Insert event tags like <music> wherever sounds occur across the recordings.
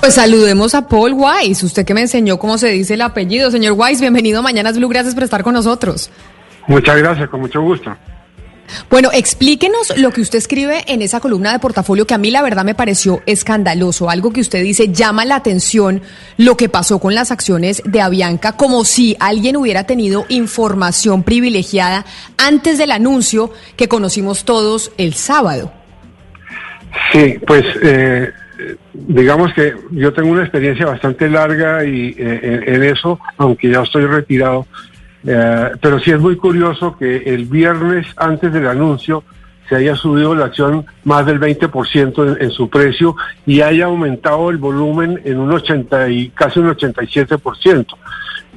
Pues saludemos a Paul Wise, usted que me enseñó cómo se dice el apellido. Señor Wise, bienvenido a Mañanas Blue, gracias por estar con nosotros. Muchas gracias, con mucho gusto. Bueno, explíquenos lo que usted escribe en esa columna de portafolio que a mí la verdad me pareció escandaloso. Algo que usted dice llama la atención lo que pasó con las acciones de Avianca, como si alguien hubiera tenido información privilegiada antes del anuncio que conocimos todos el sábado. Sí, pues eh, digamos que yo tengo una experiencia bastante larga y eh, en, eso, aunque ya estoy retirado. Eh, pero sí es muy curioso que el viernes antes del anuncio se haya subido la acción más del 20% en, en su precio y haya aumentado el volumen en un 80 y casi un 87%.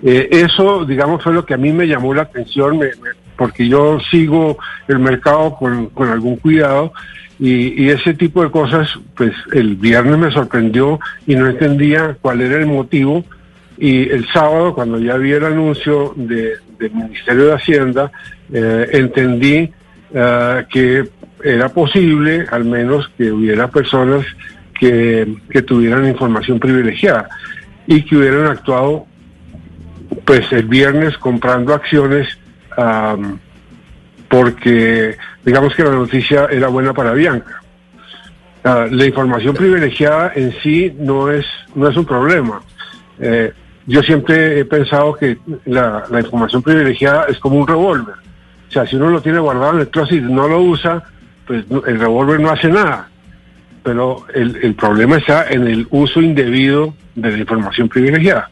Eh, eso, digamos, fue lo que a mí me llamó la atención, me- porque yo sigo el mercado con, con algún cuidado y, y ese tipo de cosas, pues el viernes me sorprendió y no entendía cuál era el motivo. Y el sábado, cuando ya vi el anuncio de- del Ministerio de Hacienda, eh, entendí eh, que era posible, al menos, que hubiera personas que, que tuvieran información privilegiada y que hubieran actuado pues el viernes comprando acciones am, porque digamos que la noticia era buena para Bianca. La información privilegiada en sí no es, no es un problema. Eh, yo siempre he pensado que la, información privilegiada es como un revólver. O sea, si uno lo tiene guardado en el closet y no lo usa, pues el revólver no hace nada. Pero el problema está en el uso indebido de la información privilegiada.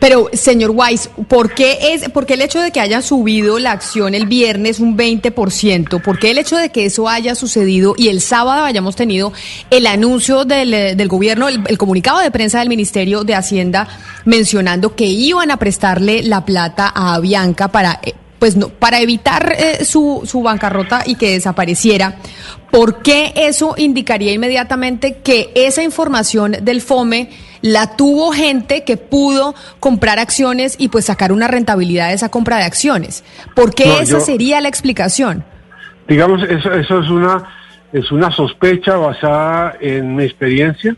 Pero, señor Wise, ¿por qué, es, ¿por qué el hecho de que haya subido la acción el viernes un 20%? ¿Por qué el hecho de que eso haya sucedido y el sábado hayamos tenido el anuncio del, eh, del gobierno, el, el comunicado de prensa del Ministerio de Hacienda mencionando que iban a prestarle la plata a Avianca para... eh, pues no, para evitar eh, su, su bancarrota y que desapareciera, ¿por qué eso indicaría inmediatamente que esa información del FOME la tuvo gente que pudo comprar acciones y pues sacar una rentabilidad de esa compra de acciones? ¿Por qué No, esa yo- sería la explicación? digamos eso eso es una es una sospecha basada en mi experiencia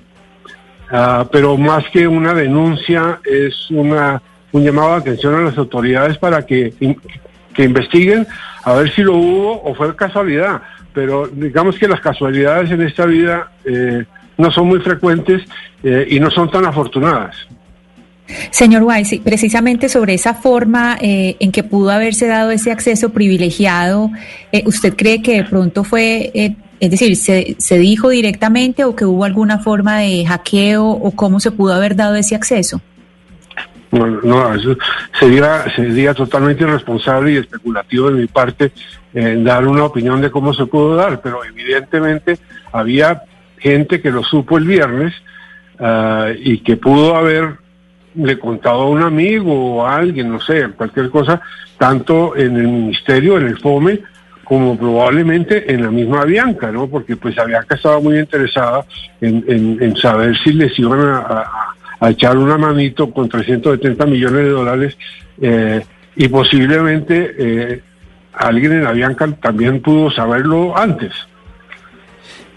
ah, pero más que una denuncia es una un llamado de atención a las autoridades para que que investiguen a ver si lo hubo o fue casualidad pero digamos que las casualidades en esta vida eh, no son muy frecuentes eh, y no son tan afortunadas Señor Wise, sí, precisamente sobre esa forma eh, en que pudo haberse dado ese acceso privilegiado, eh, ¿usted cree que de pronto fue, eh, es decir, se, se dijo directamente o que hubo alguna forma de hackeo o cómo se pudo haber dado ese acceso? No, no, eso sería, sería totalmente irresponsable y especulativo de mi parte en dar una opinión de cómo se pudo dar, pero evidentemente había gente que lo supo el viernes ah, y que pudo haberle contado a un amigo o a alguien, no sé, cualquier cosa, tanto en el ministerio, en el FOME, como probablemente en la misma Bianca, ¿no? Porque pues Bianca estaba muy interesada en, en- en saber si les iban a- a echar una manito con 370 millones de dólares eh, y posiblemente eh, alguien en la Bianca también pudo saberlo antes.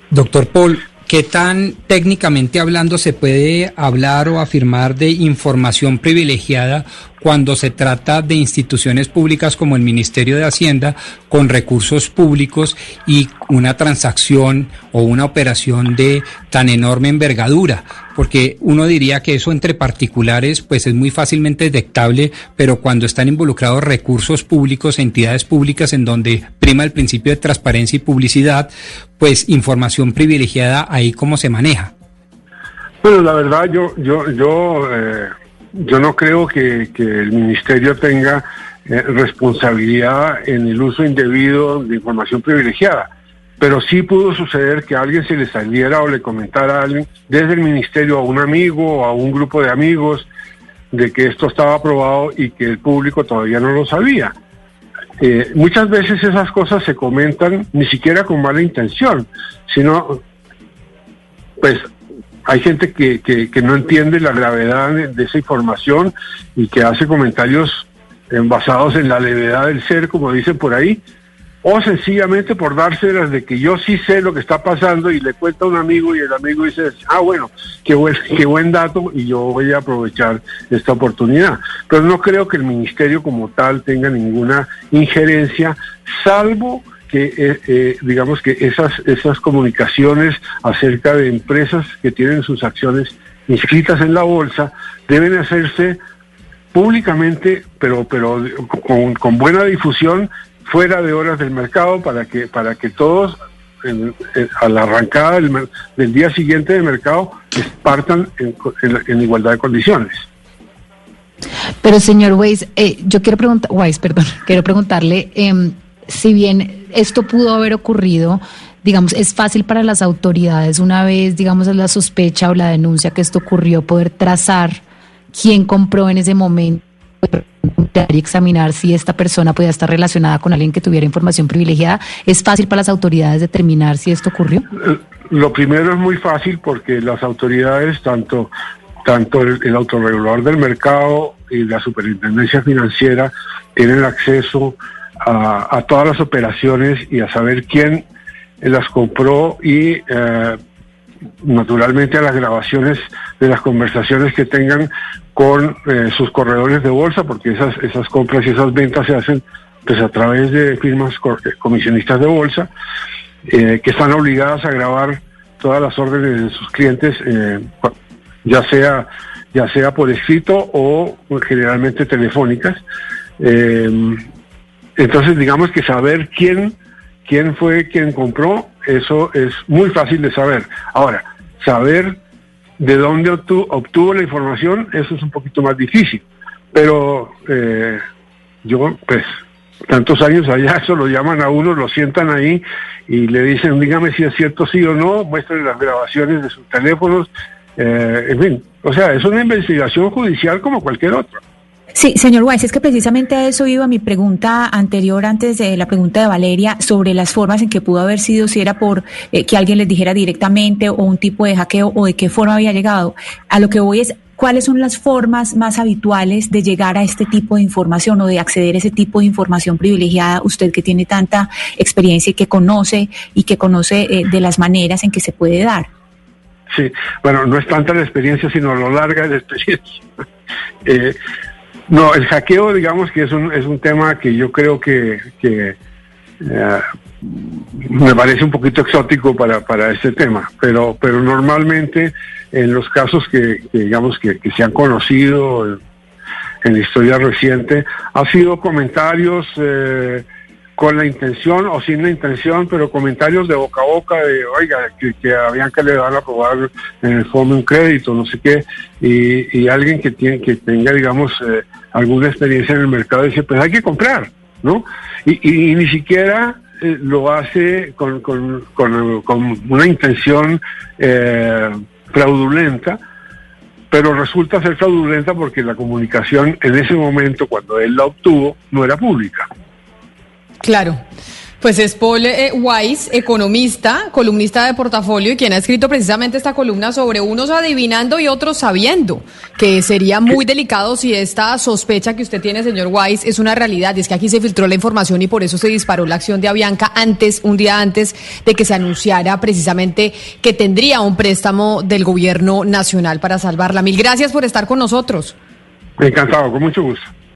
Doctor Paul, ¿qué tan técnicamente hablando se puede hablar o afirmar de información privilegiada cuando se trata de instituciones públicas como el Ministerio de Hacienda con recursos públicos y una transacción o una operación de tan enorme envergadura? Porque uno diría que eso entre particulares pues es muy fácilmente detectable, pero cuando están involucrados recursos públicos, entidades públicas en donde prima el principio de transparencia y publicidad, pues información privilegiada ahí cómo se maneja. Bueno, la verdad, yo, yo, yo, eh, yo no creo que, que el ministerio tenga eh, responsabilidad en el uso indebido de información privilegiada. Pero sí pudo suceder que a alguien se le saliera o le comentara a alguien desde el ministerio a un amigo o a un grupo de amigos de que esto estaba aprobado y que el público todavía no lo sabía. Eh, muchas veces esas cosas se comentan ni siquiera con mala intención, sino pues hay gente que, que, no entiende la gravedad de, esa información y que hace comentarios basados en la levedad del ser, como dicen por ahí, o sencillamente por dárselas de que yo sí sé lo que está pasando y le cuenta a un amigo y el amigo dice, ah, bueno, qué buen, <laughs> qué buen dato y yo voy a aprovechar esta oportunidad. Pero no creo que el ministerio como tal tenga ninguna injerencia, salvo que, eh, eh, digamos que esas, esas comunicaciones acerca de empresas que tienen sus acciones inscritas en la bolsa deben hacerse públicamente, pero, pero con, con buena difusión fuera de horas del mercado para que, para que todos a la arrancada del, día siguiente del mercado partan en, igualdad de condiciones. Pero señor Weiss, eh, yo quiero preguntar, Weiss, perdón, <laughs> quiero preguntarle, em, si bien esto pudo haber ocurrido, digamos, es fácil para las autoridades una vez, digamos, la sospecha o la denuncia que esto ocurrió, poder trazar quién compró en ese momento y examinar si esta persona podía estar relacionada con alguien que tuviera información privilegiada. ¿Es fácil para las autoridades determinar si esto ocurrió? Eh, lo primero es muy fácil porque las autoridades, tanto, tanto el, autorregulador del mercado y la superintendencia financiera, tienen acceso a, todas las operaciones y a saber quién las compró y eh, naturalmente a las grabaciones de las conversaciones que tengan con eh, sus corredores de bolsa, porque esas, esas compras y esas ventas se hacen pues a través de firmas eh, comisionistas de bolsa, eh, que están obligadas a grabar todas las órdenes de sus clientes, ya sea ya sea por escrito o generalmente telefónicas. entonces, digamos que saber quién quién fue quien compró, eso es muy fácil de saber. Ahora, saber de dónde obtuvo, la información, eso es un poquito más difícil. Pero eh, yo, pues, tantos años allá, <laughs> eso lo llaman a uno, lo sientan ahí y le dicen, dígame si es cierto sí o no, muestren las grabaciones de sus teléfonos, eh, en fin, o sea, es una investigación judicial como cualquier otra. Sí, señor Weiss, es que precisamente a eso iba mi pregunta anterior, antes de la pregunta de Valeria, sobre las formas en que pudo haber sido, si era por eh, que alguien les dijera directamente o un tipo de hackeo o de qué forma había llegado. A lo que voy es, ¿cuáles son las formas más habituales de llegar a este tipo de información o de acceder a ese tipo de información privilegiada? Usted que tiene tanta experiencia y que conoce y que conoce eh, de las maneras en que se puede dar. Sí, bueno, no es tanta la experiencia, sino lo larga de la experiencia. <laughs> eh, no, el hackeo, digamos que es un, es un tema que yo creo que, eh, me parece un poquito exótico para, para este tema, pero, pero normalmente en los casos que, digamos que, se han conocido en la historia reciente, ha sido comentarios eh, con la intención o sin la intención, pero comentarios de boca a boca de, oiga, que, habían que le van a aprobar en el fondo un crédito, no sé qué, y, alguien que, tiene, que tenga, digamos, eh, alguna experiencia en el mercado dice, pues hay que comprar, ¿no? Y, ni siquiera eh, lo hace con, con, con, una intención eh, fraudulenta, pero resulta ser fraudulenta porque la comunicación en ese momento, cuando él la obtuvo, no era pública. Claro. Pues es Paul eh, Weiss, economista, columnista de portafolio y quien ha escrito precisamente esta columna sobre unos adivinando y otros sabiendo, que sería muy delicado si esta sospecha que usted tiene, señor Weiss, es una realidad. Y es que aquí se filtró la información y por eso se disparó la acción de Avianca antes, un día antes de que se anunciara precisamente que tendría un préstamo del gobierno nacional para salvarla. Mil gracias por estar con nosotros. Encantado, con mucho gusto.